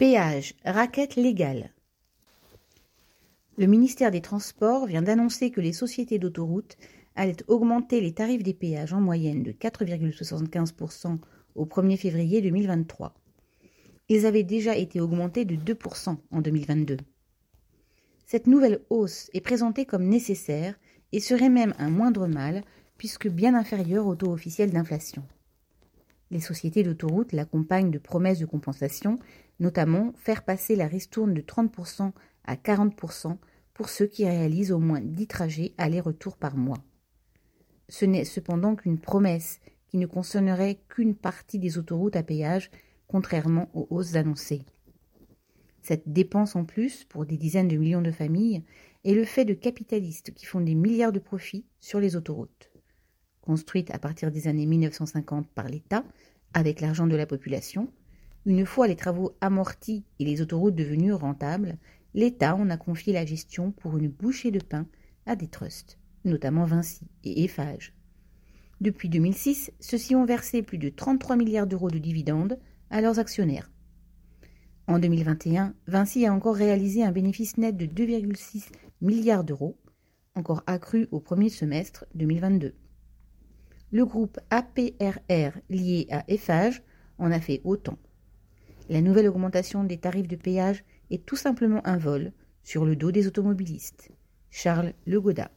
Péage, raquette légale. Le ministère des Transports vient d'annoncer que les sociétés d'autoroutes allaient augmenter les tarifs des péages en moyenne de 4,75% au 1er février 2023. Ils avaient déjà été augmentés de 2% en 2022. Cette nouvelle hausse est présentée comme nécessaire et serait même un moindre mal puisque bien inférieure au taux officiel d'inflation. Les sociétés d'autoroutes l'accompagnent de promesses de compensation, notamment faire passer la ristourne de 30% à 40% pour ceux qui réalisent au moins 10 trajets aller-retour par mois. Ce n'est cependant qu'une promesse qui ne concernerait qu'une partie des autoroutes à péage, contrairement aux hausses annoncées. Cette dépense en plus, pour des dizaines de millions de familles, est le fait de capitalistes qui font des milliards de profits sur les autoroutes construite à partir des années 1950 par l'État, avec l'argent de la population, une fois les travaux amortis et les autoroutes devenues rentables, l'État en a confié la gestion pour une bouchée de pain à des trusts, notamment Vinci et Eiffage. Depuis 2006, ceux-ci ont versé plus de 33 milliards d'euros de dividendes à leurs actionnaires. En 2021, Vinci a encore réalisé un bénéfice net de 2,6 milliards d'euros, encore accru au premier semestre 2022. Le groupe APRR lié à Eiffage en a fait autant. La nouvelle augmentation des tarifs de péage est tout simplement un vol sur le dos des automobilistes. Charles Legoda.